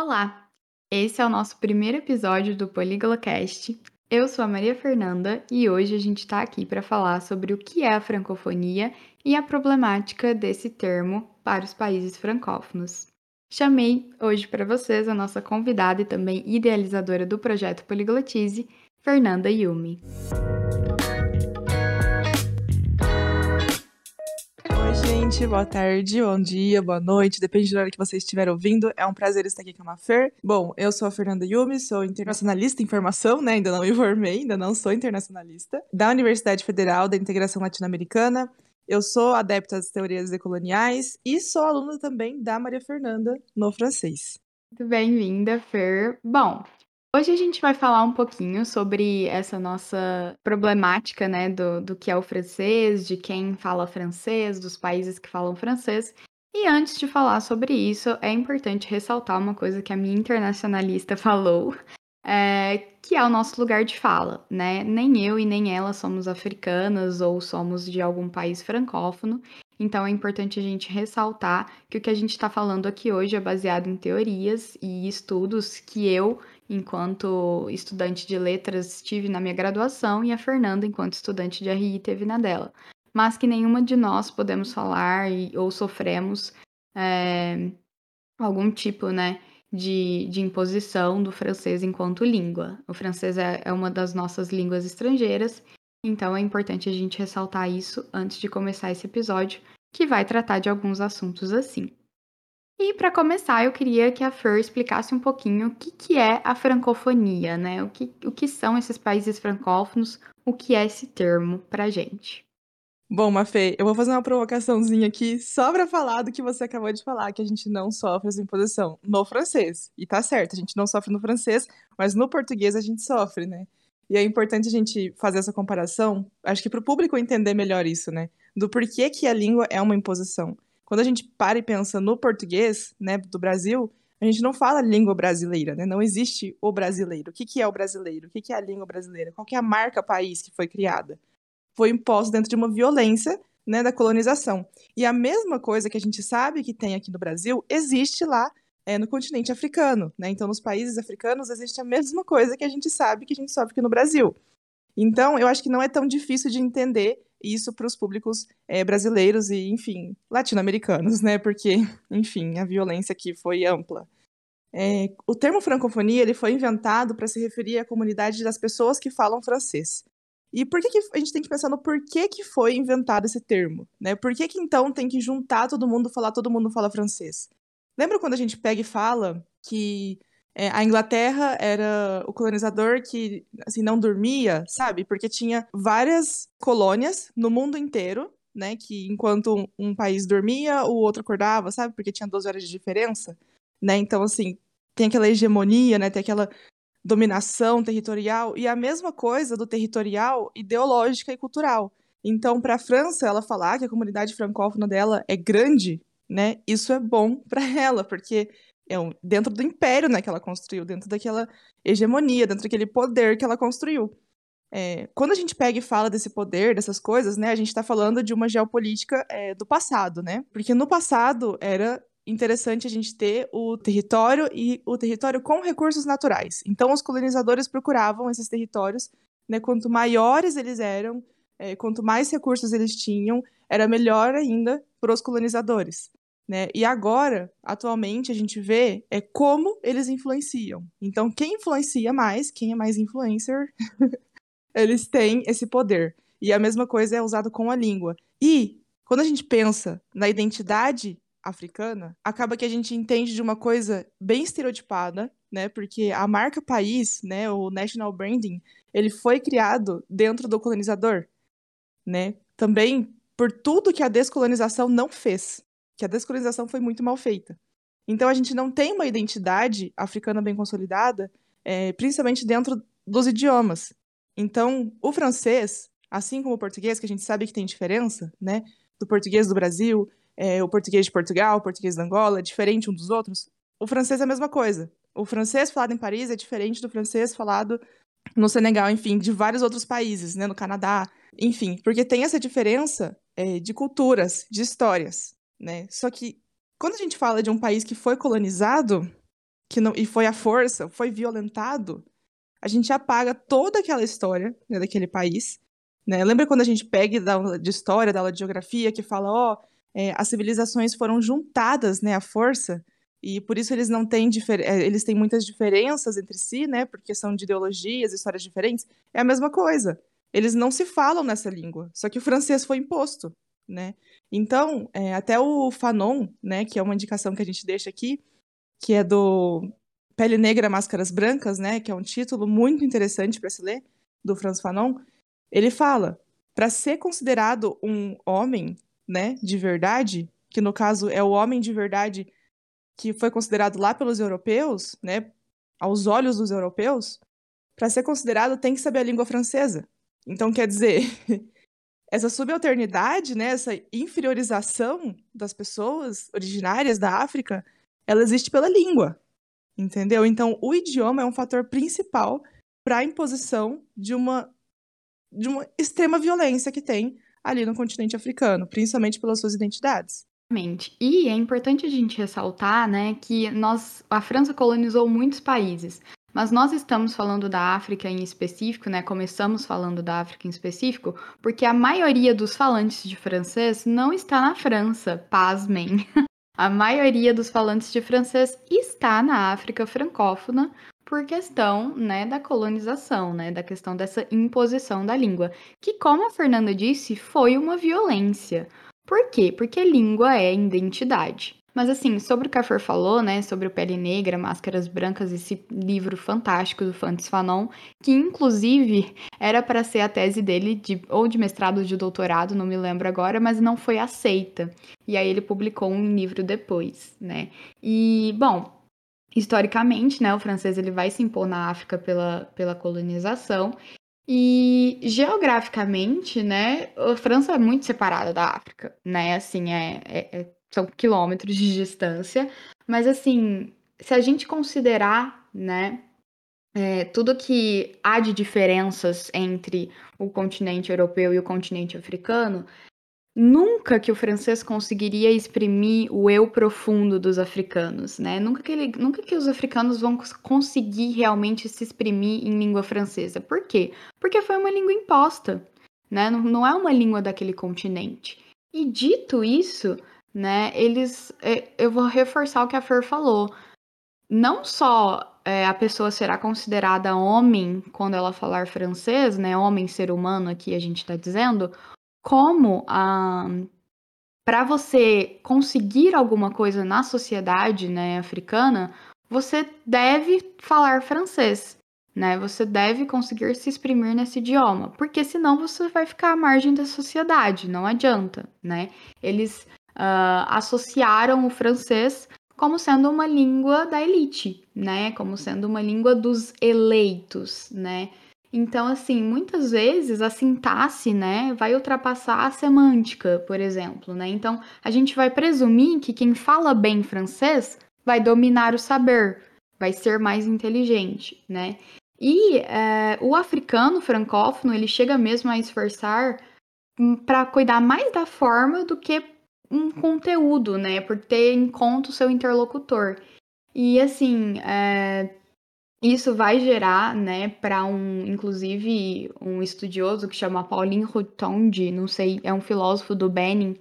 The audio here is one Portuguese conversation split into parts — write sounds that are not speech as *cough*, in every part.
Olá! Esse é o nosso primeiro episódio do PolígloCast. Eu sou a Maria Fernanda e hoje a gente está aqui para falar sobre o que é a francofonia e a problemática desse termo para os países francófonos. Chamei hoje para vocês a nossa convidada e também idealizadora do projeto Poliglotize, Fernanda Yumi. Gente, boa tarde, bom dia, boa noite, depende da hora que você estiver ouvindo. É um prazer estar aqui com a Mafer. Bom, eu sou a Fernanda Yumi, sou internacionalista em formação, né? Ainda não me formei, ainda não sou internacionalista. Da Universidade Federal da Integração Latino-Americana. Eu sou adepta às teorias decoloniais e sou aluna também da Maria Fernanda no francês. Muito bem-vinda, Fer. Bom, Hoje a gente vai falar um pouquinho sobre essa nossa problemática, né, do, do que é o francês, de quem fala francês, dos países que falam francês. E antes de falar sobre isso, é importante ressaltar uma coisa que a minha internacionalista *laughs* falou, é, que é o nosso lugar de fala, né? Nem eu e nem ela somos africanas ou somos de algum país francófono, então é importante a gente ressaltar que o que a gente está falando aqui hoje é baseado em teorias e estudos que eu enquanto estudante de letras, tive na minha graduação e a Fernanda, enquanto estudante de RI, teve na dela. Mas que nenhuma de nós podemos falar e, ou sofremos é, algum tipo, né, de, de imposição do francês enquanto língua. O francês é, é uma das nossas línguas estrangeiras, então é importante a gente ressaltar isso antes de começar esse episódio, que vai tratar de alguns assuntos assim. E para começar, eu queria que a Fer explicasse um pouquinho o que, que é a francofonia, né? O que, o que são esses países francófonos, o que é esse termo para gente. Bom, Mafê, eu vou fazer uma provocaçãozinha aqui só para falar do que você acabou de falar, que a gente não sofre essa imposição no francês. E tá certo, a gente não sofre no francês, mas no português a gente sofre, né? E é importante a gente fazer essa comparação, acho que para o público entender melhor isso, né? Do porquê que a língua é uma imposição. Quando a gente para e pensa no português, né, do Brasil, a gente não fala língua brasileira, né? Não existe o brasileiro. O que, que é o brasileiro? O que, que é a língua brasileira? Qual que é a marca país que foi criada? Foi imposto dentro de uma violência né, da colonização. E a mesma coisa que a gente sabe que tem aqui no Brasil existe lá é, no continente africano. Né? Então, nos países africanos existe a mesma coisa que a gente sabe que a gente sofre aqui no Brasil. Então, eu acho que não é tão difícil de entender isso para os públicos é, brasileiros e, enfim, latino-americanos, né? Porque, *laughs* enfim, a violência aqui foi ampla. É, o termo francofonia ele foi inventado para se referir à comunidade das pessoas que falam francês. E por que, que a gente tem que pensar no porquê que foi inventado esse termo? Né? Por que, que então tem que juntar todo mundo, falar todo mundo fala francês? Lembra quando a gente pega e fala que é, a Inglaterra era o colonizador que assim não dormia, sabe? Porque tinha várias colônias no mundo inteiro, né? Que enquanto um, país dormia, o outro acordava, sabe? Porque tinha 12 horas de diferença, né? Então, assim, tem aquela hegemonia, né? Tem aquela dominação territorial e a mesma coisa do territorial, ideológica e cultural. Então, para a França, ela falar que a comunidade francófona dela é grande, né? Isso é bom *laughs* para ela, porque é um, dentro do império né, que ela construiu, dentro daquela hegemonia, dentro daquele poder que ela construiu. É, quando a gente pega e fala desse poder, dessas coisas, né, a gente está falando de uma geopolítica é, do passado, né? Porque no passado era interessante a gente ter o território e o território com recursos naturais. Então, os colonizadores procuravam esses territórios, né, quanto maiores eles eram, é, quanto mais recursos eles tinham, era melhor ainda para os colonizadores. Né? E agora, atualmente, a gente vê é como eles influenciam. Então, quem influencia mais, quem é mais influencer, *laughs* eles têm esse poder. E a mesma coisa é usado com a língua. E quando a gente pensa na identidade africana, acaba que a gente entende de uma coisa bem estereotipada, né? Porque a marca país, né, o national branding, ele foi criado dentro do colonizador, né? Também por tudo que a descolonização não fez que a descolonização foi muito mal feita. Então a gente não tem uma identidade africana bem consolidada, é, principalmente dentro dos idiomas. Então o francês, assim como o português, que a gente sabe que tem diferença, né, do português do Brasil, é, o português de Portugal, o português da Angola, é diferente um dos outros. O francês é a mesma coisa. O francês falado em Paris é diferente do francês falado no Senegal, enfim, de vários outros países, né, no Canadá, enfim, porque tem essa diferença é, de culturas, de histórias né? Só que quando a gente fala de um país que foi colonizado, que não, e foi a força, foi violentado, a gente apaga toda aquela história né, daquele país. Né? Lembra quando a gente pega aula de história, da aula de geografia, que fala, ó, oh, é, as civilizações foram juntadas, né, à força, e por isso eles não têm é, eles têm muitas diferenças entre si, né, porque são de ideologias, histórias diferentes. É a mesma coisa. Eles não se falam nessa língua, só que o francês foi imposto, né? Então, é, até o Fanon, né, que é uma indicação que a gente deixa aqui, que é do Pele Negra, Máscaras Brancas, né, que é um título muito interessante para se ler, do Franz Fanon, ele fala, para ser considerado um homem, né, de verdade, que no caso é o homem de verdade que foi considerado lá pelos europeus, né, aos olhos dos europeus, para ser considerado tem que saber a língua francesa. Então, quer dizer, *laughs* essa subalternidade, né, essa inferiorização das pessoas originárias da África, ela existe pela língua, entendeu? Então, o idioma é um fator principal para a imposição de uma de uma extrema violência que tem ali no continente africano, principalmente pelas suas identidades. E é importante a gente ressaltar, né, que nós, a França colonizou muitos países. Mas nós estamos falando da África em específico, né? Começamos falando da África em específico, porque a maioria dos falantes de francês não está na França, pasmem. *laughs* A maioria dos falantes de francês está na África francófona por questão, né, da colonização, né, da questão dessa imposição da língua, que como a Fernanda disse, foi uma violência. Por quê? Porque língua é identidade. Mas assim, sobre o que a Fer falou, né, sobre o Pele Negra, Máscaras Brancas, esse livro fantástico do Fantes Fanon, que inclusive era para ser a tese dele de ou de mestrado ou de doutorado, não me lembro agora, mas não foi aceita. E aí ele publicou um livro depois, né? E, bom, historicamente, né, o francês ele vai se impor na África pela, pela colonização e geograficamente, né, a França é muito separada da África, né? Assim, é, é, é são quilômetros de distância, mas assim, se a gente considerar, né, é, tudo que há de diferenças entre o continente europeu e o continente africano, nunca que o francês conseguiria exprimir o eu profundo dos africanos, né? Nunca que, ele, nunca que os africanos vão conseguir realmente se exprimir em língua francesa. Por quê? Porque foi uma língua imposta, né? Não, não é uma língua daquele continente. E dito isso, né? Eles, é, eu vou reforçar o que a Fer falou. Não só é, a pessoa será considerada homem quando ela falar francês, né? Homem, ser humano, aqui a gente está dizendo, como a ah, para você conseguir alguma coisa na sociedade né, africana, você deve falar francês, né? Você deve conseguir se exprimir nesse idioma, porque senão você vai ficar à margem da sociedade, não adianta, né? Eles uh, associaram o francês como sendo uma língua da elite, né? Como sendo uma língua dos eleitos, né? Então, assim, muitas vezes a sintaxe, né, vai ultrapassar a semântica, por exemplo, né? Então, a gente vai presumir que quem fala bem francês vai dominar o saber, vai ser mais inteligente, né? E é, o africano francófono, ele chega mesmo a esforçar hum, para cuidar mais da forma do que um conteúdo, né? Por ter em conta o seu interlocutor. E assim, é, isso vai gerar, né, para um, inclusive, um estudioso que chama Pauline Rotondi, não sei, é um filósofo do Benin,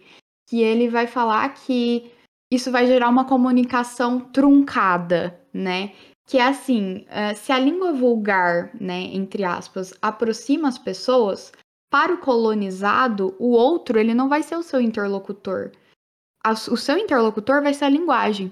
que ele vai falar que isso vai gerar uma comunicação truncada, né? Que é assim, é, se a língua vulgar, né, entre aspas, aproxima as pessoas, para o colonizado, o outro ele não vai ser o seu interlocutor. O seu interlocutor vai ser a linguagem.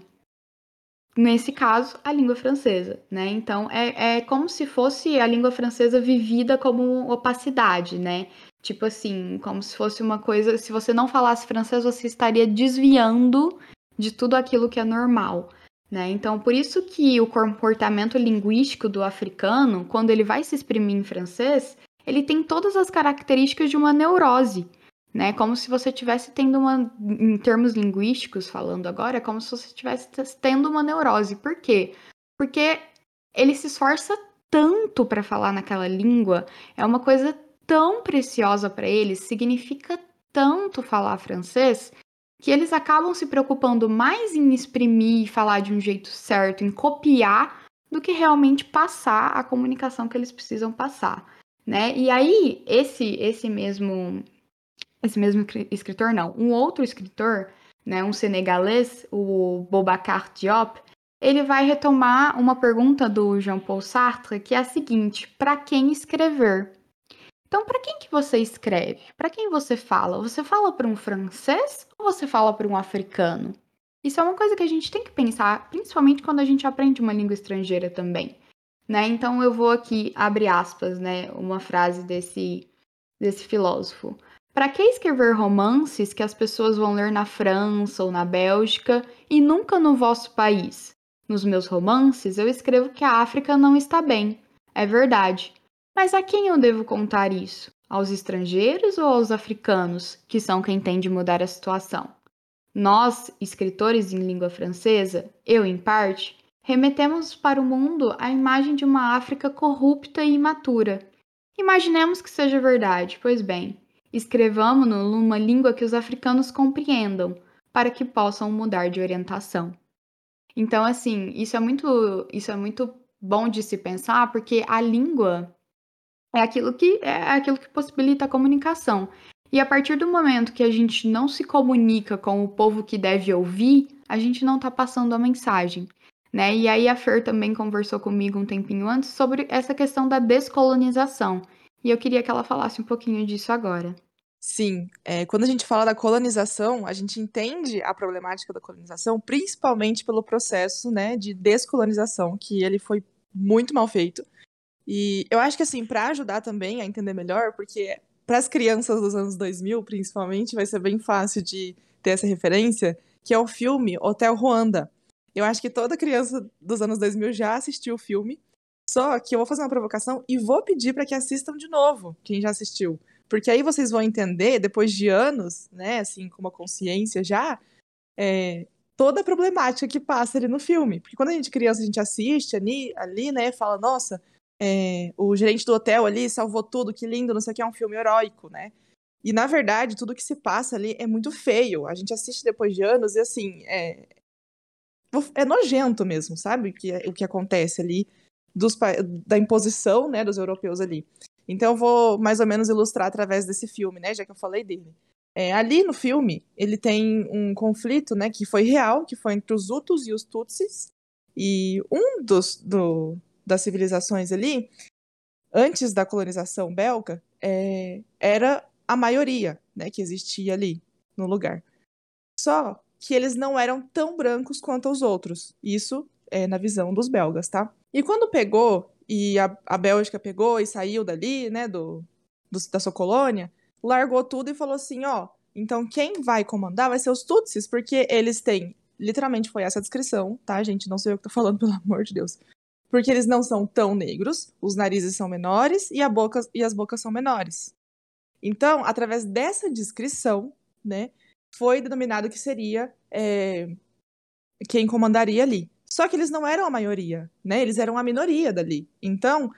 Nesse caso, a língua francesa, né? Então, é, é como se fosse a língua francesa vivida como opacidade, né? Tipo assim, como se fosse uma coisa. Se você não falasse francês, você estaria desviando de tudo aquilo que é normal. Né? Então, por isso que o comportamento linguístico do africano, quando ele vai se exprimir em francês, ele tem todas as características de uma neurose, né? Como se você estivesse tendo uma, em termos linguísticos falando agora, é como se você estivesse tendo uma neurose. Por quê? Porque ele se esforça tanto para falar naquela língua, é uma coisa tão preciosa para ele, significa tanto falar francês, que eles acabam se preocupando mais em exprimir e falar de um jeito certo, em copiar, do que realmente passar a comunicação que eles precisam passar, né? E aí esse esse mesmo esse mesmo escritor não, um outro escritor, né, um senegalês, o Boubacar Diop, ele vai retomar uma pergunta do Jean-Paul Sartre, que é a seguinte: para quem escrever? Então, para quem que você escreve? Para quem você fala? Você fala para um francês ou você fala para um africano? Isso é uma coisa que a gente tem que pensar, principalmente quando a gente aprende uma língua estrangeira também, né? Então eu vou aqui abrir aspas, né, uma frase desse desse filósofo. Para que escrever romances que as pessoas vão ler na França ou na Bélgica e nunca no vosso país? Nos meus romances eu escrevo que a África não está bem. É verdade. Mas a quem eu devo contar isso? Aos estrangeiros ou aos africanos, que são quem tem de mudar a situação? Nós, escritores em língua francesa, eu em parte, remetemos para o mundo a imagem de uma África corrupta e imatura. Imaginemos que seja verdade, pois bem, Escrevamo-no numa língua que os africanos compreendam, para que possam mudar de orientação. Então, assim, isso é muito, isso é muito bom de se pensar, porque a língua é aquilo que é aquilo que possibilita a comunicação. E a partir do momento que a gente não se comunica com o povo que deve ouvir, a gente não está passando a mensagem. Né? E aí a Fer também conversou comigo um tempinho antes sobre essa questão da descolonização. E eu queria que ela falasse um pouquinho disso agora. Sim, é, quando a gente fala da colonização, a gente entende a problemática da colonização principalmente pelo processo né, de descolonização, que ele foi muito mal feito. E eu acho que, assim, para ajudar também a entender melhor, porque para as crianças dos anos 2000, principalmente, vai ser bem fácil de ter essa referência, que é o filme Hotel Ruanda. Eu acho que toda criança dos anos 2000 já assistiu o filme, só que eu vou fazer uma provocação e vou pedir para que assistam de novo, quem já assistiu porque aí vocês vão entender, depois de anos, né, assim, com uma consciência já, é, toda a problemática que passa ali no filme. Porque quando a gente criança, a gente assiste ali, ali né, fala, nossa, é, o gerente do hotel ali salvou tudo, que lindo, não sei o que, é um filme heróico, né? E, na verdade, tudo que se passa ali é muito feio. A gente assiste depois de anos e, assim, é, é nojento mesmo, sabe? O que, o que acontece ali dos, da imposição, né, dos europeus ali. Então eu vou mais ou menos ilustrar através desse filme, né? Já que eu falei dele. É, ali no filme, ele tem um conflito, né, que foi real, que foi entre os Hutus e os Tutsis. E um dos do, das civilizações ali, antes da colonização belga, é, era a maioria, né, que existia ali no lugar. Só que eles não eram tão brancos quanto os outros. Isso é na visão dos belgas, tá? E quando pegou e a, a Bélgica pegou e saiu dali, né, do, do, da sua colônia, largou tudo e falou assim, ó, então quem vai comandar vai ser os Tutsis, porque eles têm, literalmente foi essa a descrição, tá, gente, não sei eu que tô falando, *laughs* pelo amor de Deus, porque eles não são tão negros, os narizes são menores e, a boca, e as bocas são menores. Então, através dessa descrição, né, foi denominado que seria é, quem comandaria ali. Só que eles não eram a maioria, né? Eles eram a minoria dali. Então,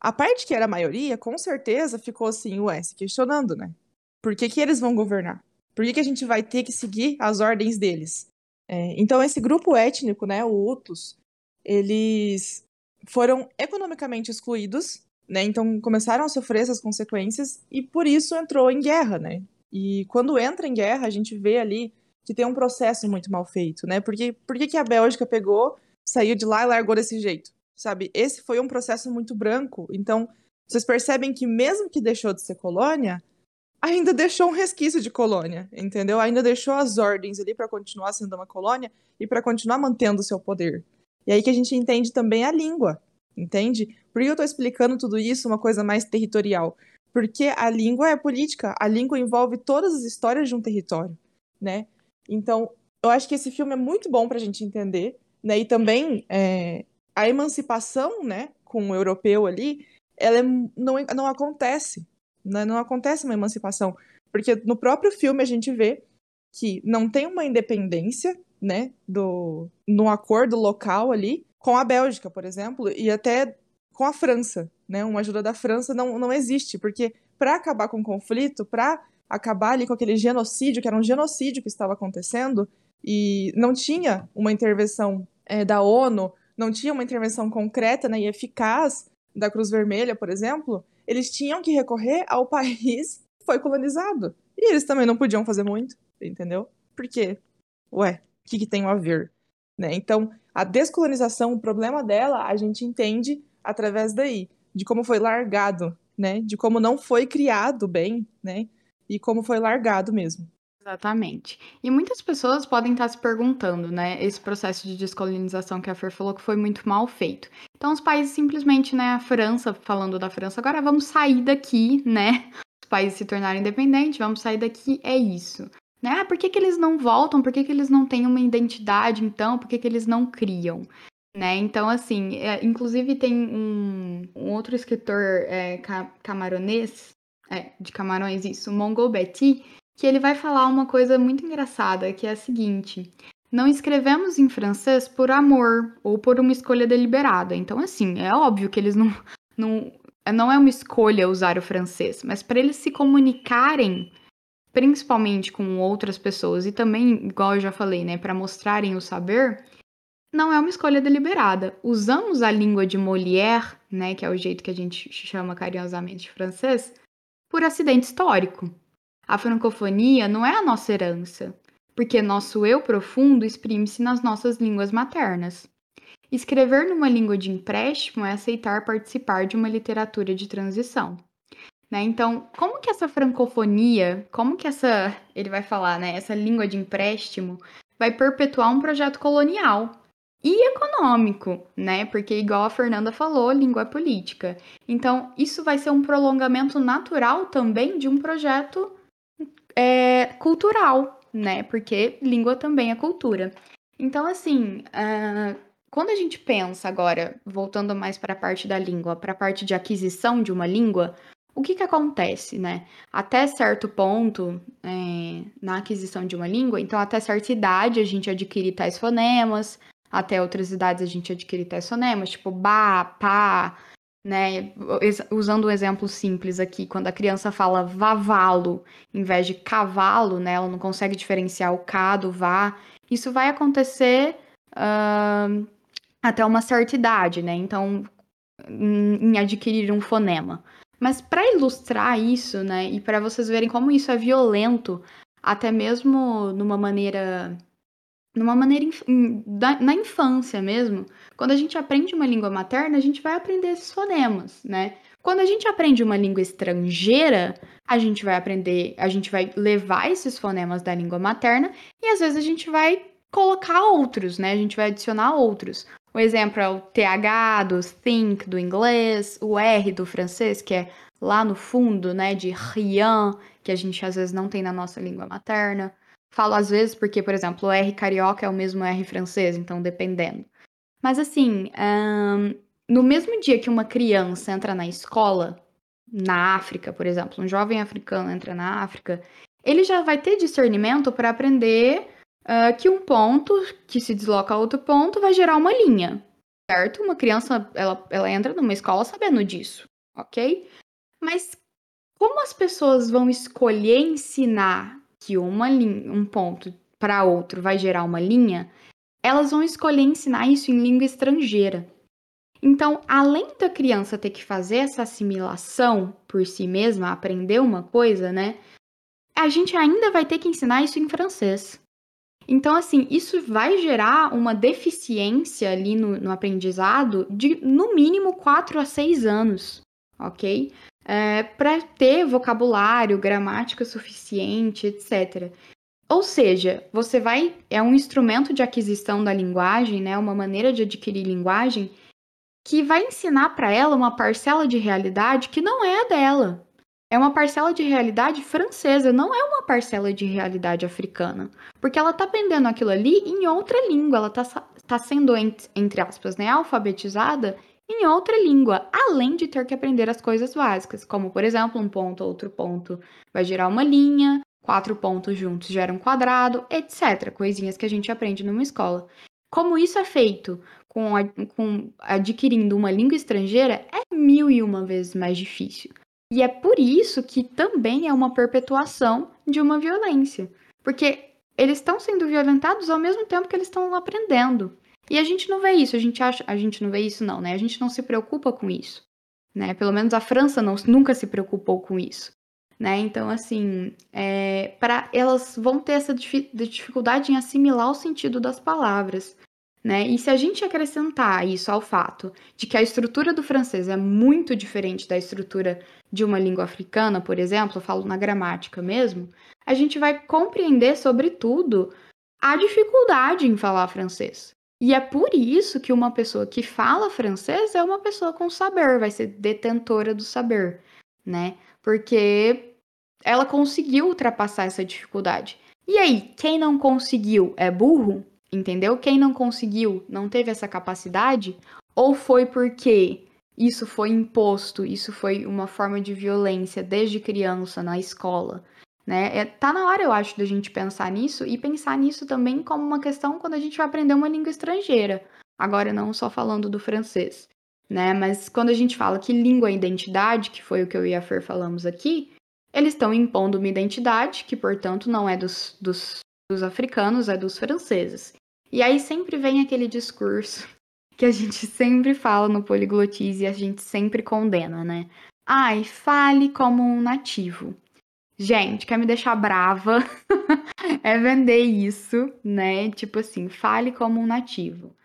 a parte que era a maioria, com certeza ficou assim, ué, se questionando, né? Por que, que eles vão governar? Por que, que a gente vai ter que seguir as ordens deles? É, então, esse grupo étnico, né, o Hutus, eles foram economicamente excluídos, né? Então, começaram a sofrer essas consequências e por isso entrou em guerra, né? E quando entra em guerra, a gente vê ali que tem um processo muito mal feito, né? Porque por que, a Bélgica pegou, saiu de lá e largou desse jeito? Sabe? Esse foi um processo muito branco. Então, vocês percebem que mesmo que deixou de ser colônia, ainda deixou um resquício de colônia, entendeu? Ainda deixou as ordens ali para continuar sendo uma colônia e para continuar mantendo o seu poder. E aí que a gente entende também a língua, entende? Por que eu estou explicando tudo isso, uma coisa mais territorial? Porque a língua é política, a língua envolve todas as histórias de um território, né? Então, eu acho que esse filme é muito bom para a gente entender, né? E também é, a emancipação, né, com o europeu ali, ela é, não, não acontece, né? Não acontece uma emancipação, porque no próprio filme a gente vê que não tem uma independência, né, do no acordo local ali com a Bélgica, por exemplo, e até com a França, né? Uma ajuda da França não, não existe, porque para acabar com o conflito, para acabar ali com aquele genocídio, que era um genocídio que estava acontecendo, e não tinha uma intervenção é, da ONU, não tinha uma intervenção concreta né, e eficaz da Cruz Vermelha, por exemplo, eles tinham que recorrer ao *laughs* país que foi colonizado. E eles também não podiam fazer muito, entendeu? Por quê? Ué, o que, que tem a ver? Né? Então, a descolonização, o problema dela, a gente entende através daí, de como foi largado, né? De como não foi criado bem, né? E como foi largado mesmo. Exatamente. E muitas pessoas podem estar se perguntando, né, esse processo de descolonização que a Fer falou que foi muito mal feito. Então, os países simplesmente, né, a França, falando da França, agora vamos sair daqui, né? Os países se tornarem independentes, vamos sair daqui, é isso. Né? Ah, por que, que eles não voltam? Por que, que eles não têm uma identidade, então? Por que, que eles não criam? Né? Então, assim, é, inclusive tem um, um outro escritor é, camaronês, é, de Camarões, isso, Mongol Betty, que ele vai falar uma coisa muito engraçada, que é a seguinte: não escrevemos em francês por amor ou por uma escolha deliberada. Então, assim, é óbvio que eles não. Não, não é uma escolha usar o francês, mas para eles se comunicarem, principalmente com outras pessoas, e também, igual eu já falei, né, para mostrarem o saber, não é uma escolha deliberada. Usamos a língua de Molière, né, que é o jeito que a gente chama carinhosamente francês, por acidente histórico. A francofonia não é a nossa herança, porque nosso eu profundo exprime-se nas nossas línguas maternas. Escrever numa língua de empréstimo é aceitar participar de uma literatura de transição. Né? Então, como que essa francofonia, como que essa, ele vai falar, né, essa língua de empréstimo vai perpetuar um projeto colonial e econômico, né? Porque igual a Fernanda falou, língua é política. Então, isso vai ser um prolongamento natural também de um projeto é, cultural, né? Porque língua também é cultura. Então, assim, uh, quando a gente pensa agora, voltando mais para a parte da língua, para a parte de aquisição de uma língua, o que, que acontece, né? Até certo ponto, é, na aquisição de uma língua, então até certa idade a gente adquire tais fonemas, até outras idades a gente adquire tais fonemas, tipo ba, pá, né? Usando um exemplo simples aqui, quando a criança fala vavalo em vez de cavalo, né? Ela não consegue diferenciar o cá do vá. Isso vai acontecer uh, até uma certa idade, né? Então, em adquirir um fonema. Mas para ilustrar isso, né, e para vocês verem como isso é violento, até mesmo numa maneira numa maneira na infância mesmo, quando a gente aprende uma língua materna, a gente vai aprender esses fonemas, né? Quando a gente aprende uma língua estrangeira, a gente vai aprender, a gente vai levar esses fonemas da língua materna e às vezes a gente vai colocar outros, né? A gente vai adicionar outros. O exemplo é o TH do think do inglês, o R do francês, que é lá no fundo, né, de rien, que a gente às vezes não tem na nossa língua materna. Falo às vezes porque, por exemplo, o R carioca é o mesmo R francês, então dependendo. Mas assim, no mesmo dia que uma criança entra na escola, na África, por exemplo, um jovem africano entra na África, ele já vai ter discernimento para aprender uh, que um ponto que se desloca a outro ponto vai gerar uma linha, certo? Uma criança, ela, ela entra numa escola sabendo disso, ok? Mas como as pessoas vão escolher ensinar que uma linha, um ponto para outro vai gerar uma linha, elas vão escolher ensinar isso em língua estrangeira. Então, além da criança ter que fazer essa assimilação por si mesma, aprender uma coisa, né? A gente ainda vai ter que ensinar isso em francês. Então, assim, isso vai gerar uma deficiência ali no, no aprendizado de no mínimo 4 a 6 anos, ok? É, para ter vocabulário, gramática suficiente, etc. Ou seja, você vai. É um instrumento de aquisição da linguagem, né? Uma maneira de adquirir linguagem que vai ensinar para ela uma parcela de realidade que não é a dela. É uma parcela de realidade francesa, não é uma parcela de realidade africana. Porque ela está aprendendo aquilo ali em outra língua, ela está tá sendo, entre aspas, né, alfabetizada em outra língua, além de ter que aprender as coisas básicas, como por exemplo, um ponto, outro ponto vai gerar uma linha, quatro pontos juntos geram um quadrado, etc. Coisinhas que a gente aprende numa escola. Como isso é feito com, com adquirindo uma língua estrangeira, é mil e uma vezes mais difícil. E é por isso que também é uma perpetuação de uma violência. Porque eles estão sendo violentados ao mesmo tempo que eles estão aprendendo. E a gente não vê isso, a gente acha, a gente não vê isso não, né? A gente não se preocupa com isso, né? Pelo menos a França não, nunca se preocupou com isso, né? Então assim, é, para elas vão ter essa dificuldade em assimilar o sentido das palavras, né? E se a gente acrescentar isso ao fato de que a estrutura do francês é muito diferente da estrutura de uma língua africana, por exemplo, eu falo na gramática mesmo, a gente vai compreender, sobretudo, a dificuldade em falar francês. E é por isso que uma pessoa que fala francês é uma pessoa com saber, vai ser detentora do saber, né? Porque ela conseguiu ultrapassar essa dificuldade. E aí, quem não conseguiu é burro? Entendeu? Quem não conseguiu, não teve essa capacidade? Ou foi porque isso foi imposto, isso foi uma forma de violência desde criança na escola? Né? É, tá na hora, eu acho, da gente pensar nisso e pensar nisso também como uma questão quando a gente vai aprender uma língua estrangeira. Agora, não só falando do francês, né? Mas quando a gente fala que língua é identidade, que foi o que eu e a Fer falamos aqui, eles estão impondo uma identidade que, portanto, não é dos, dos, dos africanos, é dos franceses. E aí sempre vem aquele discurso *laughs* que a gente sempre fala no Poliglotize e a gente sempre condena, né? Ai, fale como um nativo. Gente, quer me deixar brava? *laughs* é vender isso, né? Tipo assim, fale como um nativo.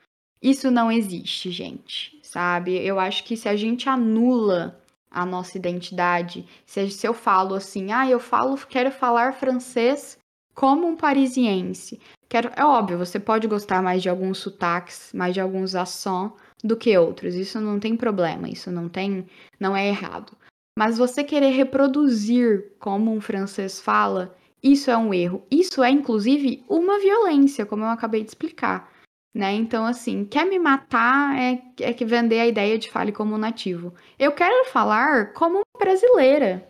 Isso não existe, gente, sabe? Eu acho que se a gente anula a nossa identidade, se, eu falo assim, ah, eu falo, quero falar francês como um parisiense. Quero, é óbvio, você pode gostar mais de alguns sotaques, mais de alguns accents do que outros. Isso não tem problema, isso não tem, não é errado. Mas você querer reproduzir como um francês fala, isso é um erro. Isso é, inclusive, uma violência, como eu acabei de explicar. Né? Então, assim, quer me matar é, é que vender a ideia de fale como nativo. Eu quero falar como brasileira.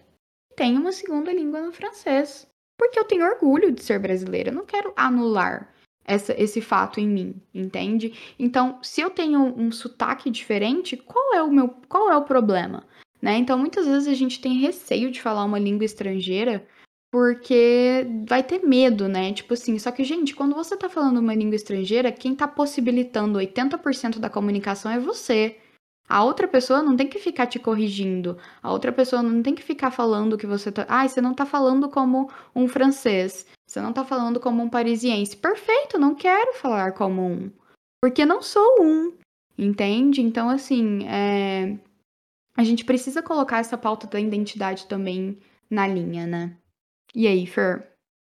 Tem uma segunda língua no francês. Porque eu tenho orgulho de ser brasileira. Eu não quero anular essa, esse fato em mim, entende? Então, se eu tenho um sotaque diferente, qual é o meu, qual é o problema? Né? Então, muitas vezes a gente tem receio de falar uma língua estrangeira porque vai ter medo, né? Tipo assim, só que, gente, quando você tá falando uma língua estrangeira, quem tá possibilitando 80% da comunicação é você. A outra pessoa não tem que ficar te corrigindo. A outra pessoa não tem que ficar falando que você tá. Ai, você não tá falando como um francês. Você não tá falando como um parisiense. Perfeito, não quero falar como um. Porque não sou um. Entende? Então, assim, é a gente precisa colocar essa pauta da identidade também na linha, né? E aí, Fer?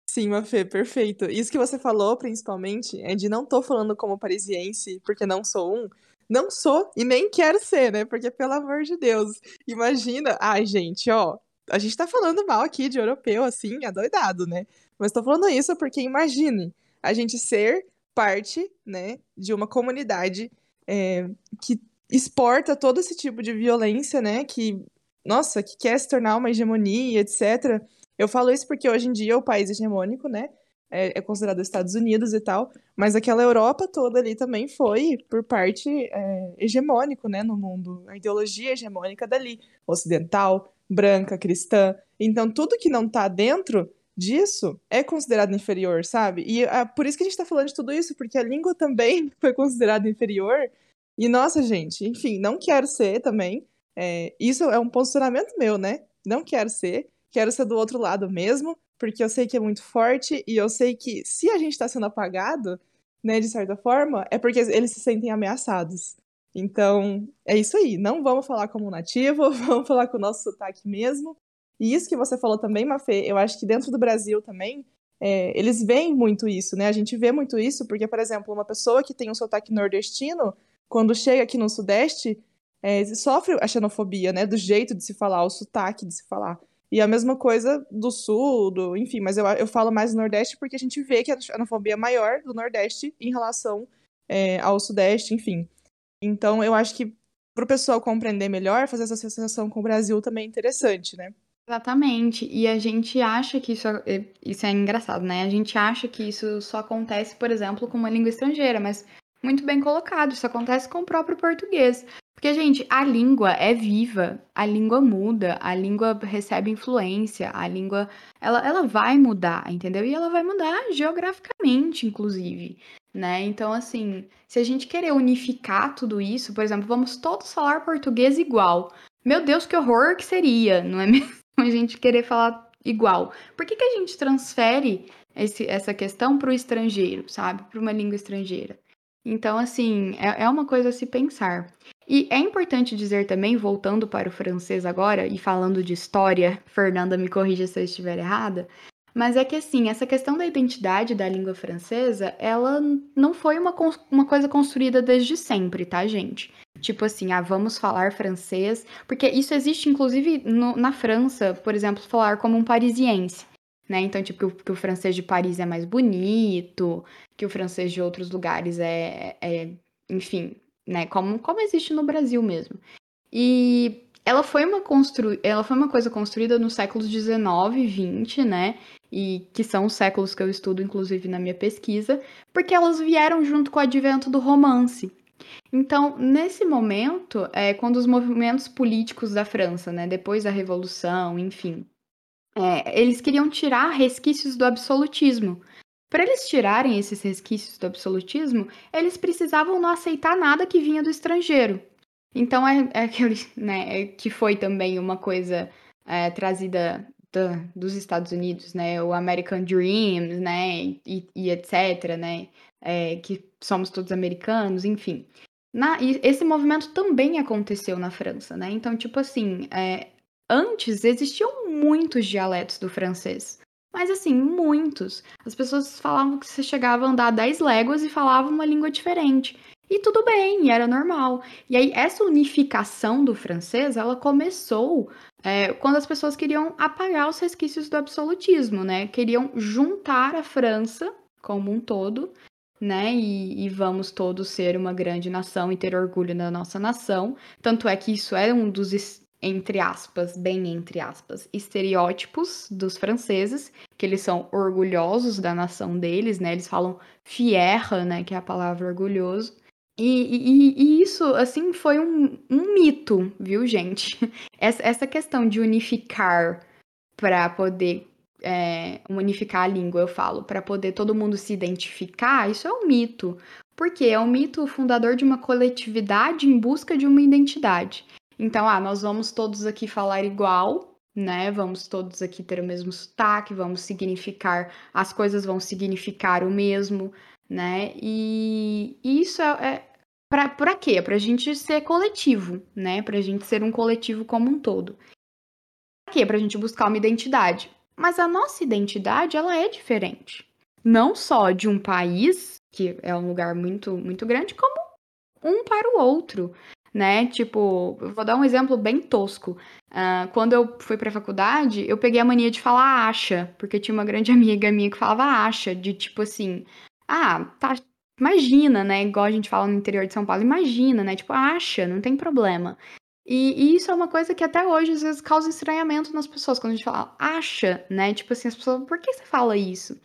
Sim, Mafê, perfeito. Isso que você falou, principalmente, é de não tô falando como parisiense, porque não sou um. Não sou e nem quero ser, né? Porque, pelo amor de Deus, imagina. Ai, gente, ó, a gente tá falando mal aqui de europeu, assim, adoidado, né? Mas tô falando isso porque imagine a gente ser parte, né, de uma comunidade é, que exporta todo esse tipo de violência, né? Que, nossa, que quer se tornar uma hegemonia, etc. Eu falo isso porque hoje em dia o país hegemônico, né? É, é considerado Estados Unidos e tal, mas aquela Europa toda ali também foi, por parte, é, hegemônico, né, no mundo. A ideologia hegemônica dali, ocidental, branca, cristã. Então, tudo que não tá dentro disso é considerado inferior, sabe? E é por isso que a gente tá falando de tudo isso, porque a língua também *laughs* foi considerada inferior e nossa, gente, enfim, não quero ser também. É, isso é um posicionamento meu, né? Não quero ser. Quero ser do outro lado mesmo, porque eu sei que é muito forte e eu sei que se a gente está sendo apagado, né, de certa forma, é porque eles se sentem ameaçados. Então, é isso aí. Não vamos falar como nativo, *laughs* vamos falar com o nosso sotaque mesmo. E isso que você falou também, Mafê, eu acho que dentro do Brasil também, é, eles veem muito isso, né? A gente vê muito isso, porque, por exemplo, uma pessoa que tem um sotaque nordestino, quando chega aqui no Sudeste, é, sofre a xenofobia, né? Do jeito de se falar, o sotaque de se falar. E a mesma coisa do Sul, do, enfim, mas eu, eu falo mais do Nordeste porque a gente vê que a xenofobia é maior do Nordeste em relação é, ao Sudeste, enfim. Então, eu acho que para o pessoal compreender melhor, fazer essa associação com o Brasil também é interessante, né? Exatamente. E a gente acha que isso é, isso é engraçado, né? A gente acha que isso só acontece, por exemplo, com uma língua estrangeira, mas muito bem colocado. Isso acontece com o próprio português. Porque, gente, a língua é viva, a língua muda, a língua recebe influência, a língua, ela, ela vai mudar, entendeu? E ela vai mudar geograficamente, inclusive, né? Então, assim, se a gente querer unificar tudo isso, por exemplo, vamos todos falar português igual. Meu Deus, que horror que seria, não é *laughs* mesmo? A gente querer falar igual. Por que, que a gente transfere esse, essa questão para o estrangeiro, sabe? Para uma língua estrangeira? Então, assim, é, é uma coisa a se pensar. E é importante dizer também, voltando para o francês agora e falando de história, *laughs* Fernanda me corrija se eu estiver errada, mas é que assim, essa questão da identidade da língua francesa, ela não foi uma, uma coisa construída desde sempre, tá, gente? Tipo assim, ah, vamos falar francês, porque isso existe inclusive no, na França, por exemplo, falar como um parisiense. Né? Então, tipo, que o, que o francês de Paris é mais bonito, que o francês de outros lugares é, é enfim, né? Como, como existe no Brasil mesmo. E ela foi uma constru... ela foi uma coisa construída nos séculos 19 e 20, né? E que são os séculos que eu estudo, inclusive, na minha pesquisa, porque elas vieram junto com o advento do romance. Então, nesse momento, é quando os movimentos políticos da França, né, depois da Revolução, enfim, é, eles queriam tirar resquícios do absolutismo. Para eles tirarem esses resquícios do absolutismo, eles precisavam não aceitar nada que vinha do estrangeiro. Então é, é aquele, *laughs* né, é que foi também uma coisa é, trazida da, dos Estados Unidos, né, o American Dream, né, e, e etc, né, é, que somos todos americanos, enfim. Na, esse movimento também aconteceu na França, né? Então, tipo assim, é, antes existiam muitos dialetos do francês. Mas assim, muitos. As pessoas falavam que você chegava a andar 10 léguas e falava uma língua diferente. E tudo bem, era normal. E aí, essa unificação do francês, ela começou é, quando as pessoas queriam apagar os resquícios do absolutismo, né? Queriam juntar a França como um todo, né? E, e, vamos todos ser uma grande nação e ter orgulho da nossa nação. Tanto é que isso é um dos entre aspas, bem entre aspas, estereótipos dos franceses, que eles são orgulhosos da nação deles, né? Eles falam fier, né? Que é a palavra orgulhoso. E, e, e isso, assim, foi um, um, mito, viu, gente? *laughs* Essa, essa questão de unificar para poder é, unificar a língua, eu falo, para poder todo mundo se identificar, isso é um mito. Porque é um mito fundador de uma coletividade em busca de uma identidade. Então, ah, nós vamos todos aqui falar igual, né? Vamos todos aqui ter o mesmo sotaque, vamos significar, as coisas vão significar o mesmo, né? E, isso é, é para pra quê? Pra gente ser coletivo, né? Pra gente ser um coletivo como um todo. Pra quê? Pra gente buscar uma identidade. Mas a nossa identidade, ela é diferente. Não só de um país, que é um lugar muito, muito grande, como um para o outro né? Tipo, eu vou dar um exemplo bem tosco. Uh, quando eu fui pra faculdade, eu peguei a mania de falar acha, porque tinha uma grande *laughs* amiga minha que falava acha, de tipo assim, ah, tá, imagina, né? Igual a gente fala no interior de São Paulo, imagina, né? Tipo, acha, não tem problema. E, e, isso é uma coisa que até hoje às vezes causa estranhamento nas pessoas, quando a gente fala acha, né? Tipo assim, as pessoas, por que você fala isso?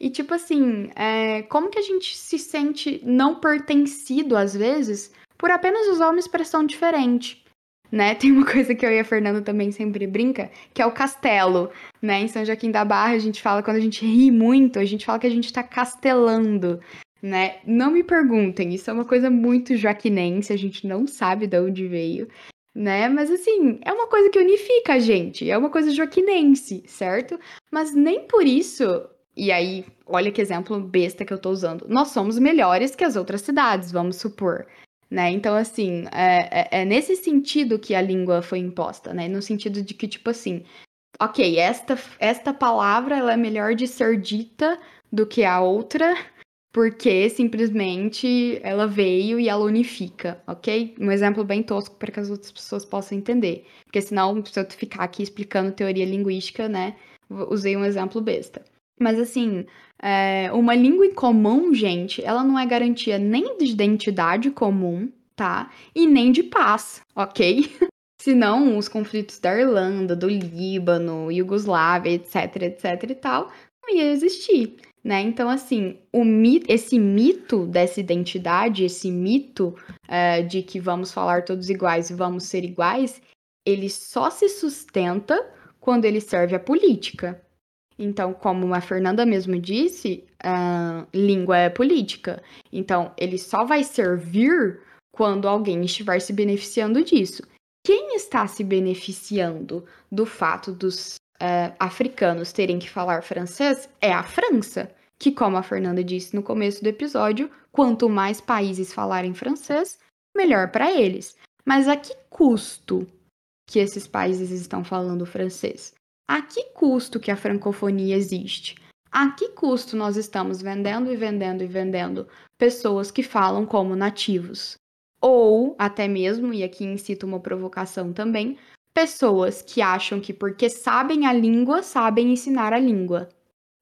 E tipo assim, é, como que a gente se sente não pertencido às vezes por apenas usar uma expressão diferente. Né? Tem uma *laughs* coisa que eu e a Fernanda também sempre brinca, que é o castelo, né? Em São Joaquim da Barra, a gente fala, quando a gente ri muito, a gente fala que a gente tá castelando, né? Não me perguntem, isso é uma coisa muito joaquinense, a gente não sabe de onde veio, né? Mas assim, é uma coisa que unifica a gente, é uma coisa joaquinense, certo? Mas nem por isso, e aí, olha que exemplo besta que eu tô usando, nós somos melhores que as outras cidades, vamos supor né? Então, assim, é, é, é, nesse sentido que a língua foi imposta, né? No sentido de que, tipo assim, ok, esta, esta palavra ela é melhor de ser dita do que a outra, porque simplesmente ela veio e ela unifica, ok? Um exemplo bem tosco para que as outras pessoas possam entender. Porque senão, se eu ficar aqui explicando teoria linguística, né? Usei um exemplo besta. Mas assim, é, uma língua em comum, gente, ela não é garantia nem de identidade comum, tá? E nem de paz, ok? *laughs* Senão, os conflitos da Irlanda, do Líbano, Iugoslávia, etc, etc e tal, não ia existir, né? Então, assim, o mito, esse mito dessa identidade, esse mito é, de que vamos falar todos iguais e vamos ser iguais, ele só se sustenta quando ele serve à política. Então, como a Fernanda mesmo disse, uh, língua é política. Então, ele só vai servir quando alguém estiver se beneficiando disso. Quem está se beneficiando do fato dos uh, africanos terem que falar francês é a França, que, como a Fernanda disse no começo do episódio, quanto mais países falarem francês, melhor para eles. Mas a que custo que esses países estão falando francês? A que custo que a francofonia existe? A que custo nós estamos vendendo e vendendo e vendendo pessoas que falam como nativos? Ou até mesmo, e aqui incito uma provocação também, pessoas que acham que porque sabem a língua, sabem ensinar a língua.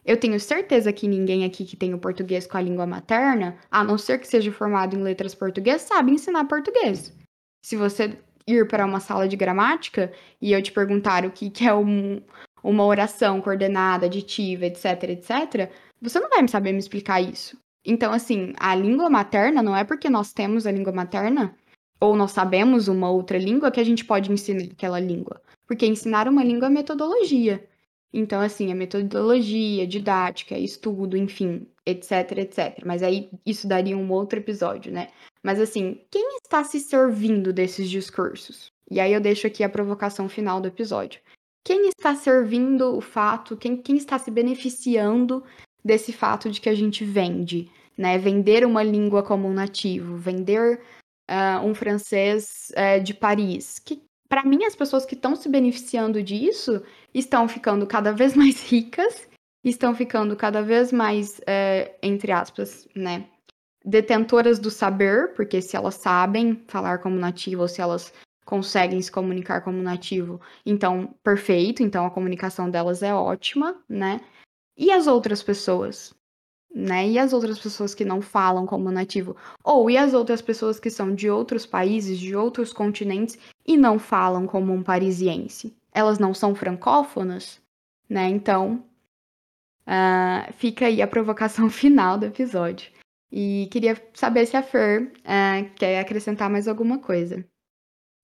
Eu tenho certeza que ninguém aqui que tem o português com a língua materna, a não ser que seja formado em letras português, sabe ensinar português. Se você ir para uma sala de gramática e eu te perguntar o que, que é um, uma oração coordenada, aditiva, etc, etc, você não vai saber me explicar isso. Então, assim, a língua materna não é porque nós temos a língua materna ou nós sabemos uma outra língua que a gente pode ensinar aquela língua. Porque ensinar uma língua é metodologia. Então, assim, é metodologia, didática, estudo, enfim, etc, etc. Mas aí isso daria um outro episódio, né? Mas assim, quem está se servindo desses discursos? E aí eu deixo aqui a provocação final do episódio. Quem está servindo o fato, quem, quem está se beneficiando desse fato de que a gente vende, né? Vender uma língua como um nativo, vender uh, um francês uh, de Paris. Que, para mim, as pessoas que estão se beneficiando disso estão ficando cada vez *laughs* mais ricas, estão ficando cada vez mais, uh, entre aspas, né? Detentoras do saber, porque se elas sabem falar como nativo ou se elas conseguem se comunicar como nativo, então perfeito, então a comunicação delas é ótima, né? E as outras pessoas? né? E as outras pessoas que não falam como nativo? Ou e as outras pessoas que são de outros países, de outros continentes e não falam como um parisiense? Elas não são francófonas, né? Então, uh, fica aí a provocação *laughs* final do episódio. E queria saber se a Fer uh, quer acrescentar mais alguma coisa.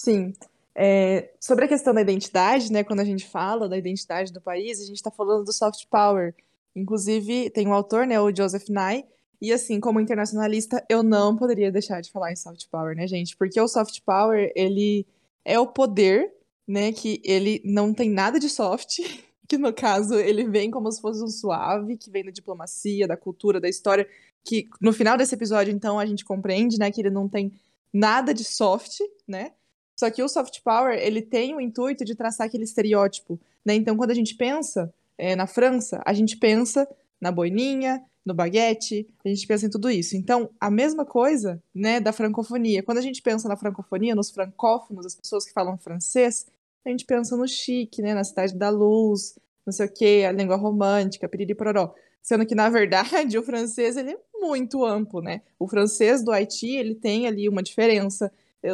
Sim. É, sobre a questão da identidade, né? Quando a gente fala da identidade do país, a gente está falando do soft power Inclusive, tem um autor, né, o Joseph Nye, e assim, como internacionalista, eu não poderia deixar de falar em soft power, né, gente? Porque o soft power, ele é o poder, né, que ele não tem nada de soft, *laughs* que no caso ele vem como se fosse um suave, que vem da diplomacia, da cultura, da história, que no final desse episódio, então, a gente compreende, né, que ele não tem nada de soft, né? Só que o soft power, ele tem o intuito de traçar aquele estereótipo, né? Então, quando a gente pensa é, na França, a gente pensa na boininha, no baguete, a gente pensa em tudo isso. Então, a mesma coisa, né, da francofonia. Quando a gente pensa na francofonia, nos francófonos, as pessoas que falam francês, a gente pensa no chique, né, na cidade da luz, não sei o quê, a língua romântica, piriri pororó. Sendo que, na verdade, *laughs* o francês, ele é muito amplo, né? O francês do Haiti, ele tem ali uma diferença.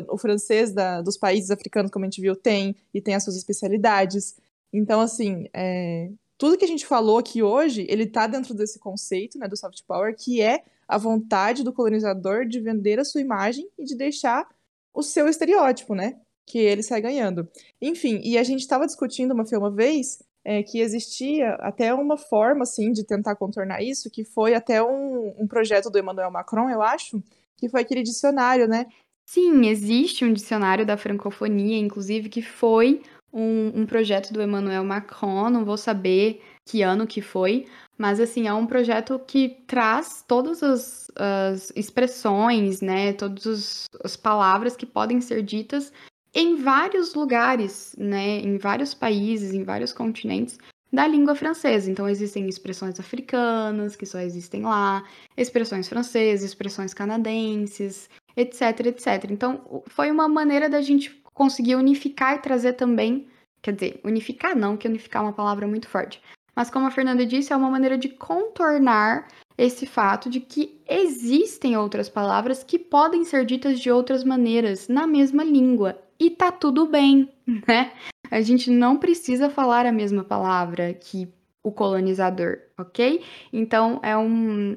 O francês da, dos países africanos, como a gente viu, tem, e tem as suas especialidades. Então, assim, é, tudo que a gente falou aqui hoje, ele tá dentro desse conceito, né, do soft power, que é a vontade do colonizador de vender a sua imagem e de deixar o seu estereótipo, né, que ele sai ganhando. Enfim, e a gente estava discutindo uma, uma vez é, que existia até uma forma, assim, de tentar contornar isso, que foi até um, um projeto do Emmanuel Macron, eu acho, que foi aquele dicionário, né? Sim, existe um dicionário da francofonia, inclusive, que foi um, um projeto do Emmanuel Macron, não vou saber que ano que foi, mas assim, é um projeto que traz todas as, as expressões, né, todas as palavras que podem ser ditas em vários lugares, né, em vários países, em vários continentes da língua francesa. Então existem expressões africanas que só existem lá, expressões francesas, expressões canadenses, etc, etc. Então foi uma maneira da gente conseguir unificar e trazer também, quer dizer, unificar não, que unificar é uma palavra muito forte, mas como a Fernanda disse, é uma maneira de contornar esse fato de que existem outras palavras que podem ser ditas de outras maneiras na mesma língua e tá tudo bem, né? A gente não precisa falar a mesma palavra que o colonizador, ok? Então é um,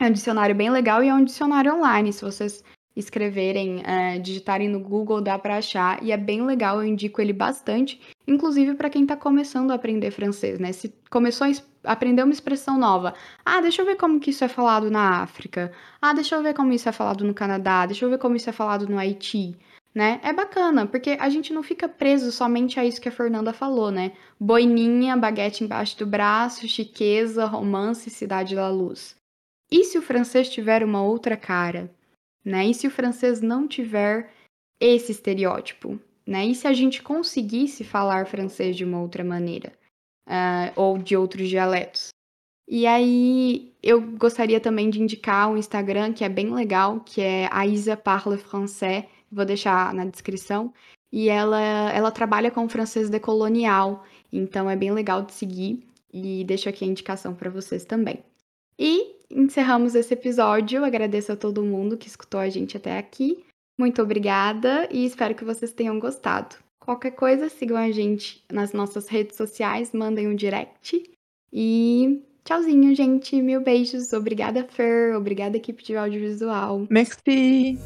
é um dicionário bem legal e é um dicionário online. Se vocês escreverem, é, digitarem no Google, dá para achar e é bem legal. Eu indico ele bastante, inclusive para quem está começando a aprender francês, né? Se começou a aprender uma expressão nova, ah, deixa eu ver como que isso é falado na África. Ah, deixa eu ver como isso é falado no Canadá. Deixa eu ver como isso é falado no Haiti né? É bacana, porque a gente não fica preso somente a isso que a Fernanda falou, né? Boininha, baguete embaixo do braço, chiqueza, romance, cidade da luz. E se o francês tiver uma outra cara, né? E se o francês não tiver esse estereótipo, né? E se a gente conseguisse falar francês de uma outra maneira, uh, ou de outros dialetos? E aí, eu gostaria também de indicar um Instagram que é bem legal, que é a Isa Parle Français, vou deixar na descrição. E ela, ela trabalha com francês decolonial, então é bem legal de seguir. E deixo aqui a indicação para vocês também. E encerramos esse episódio. Agradeço a todo mundo que escutou a gente até aqui. Muito obrigada e espero que vocês tenham gostado. Qualquer coisa, sigam a gente nas nossas redes sociais, mandem um direct. E tchauzinho, gente. Mil beijos. Obrigada, Fer. Obrigada, equipe de audiovisual. Merci.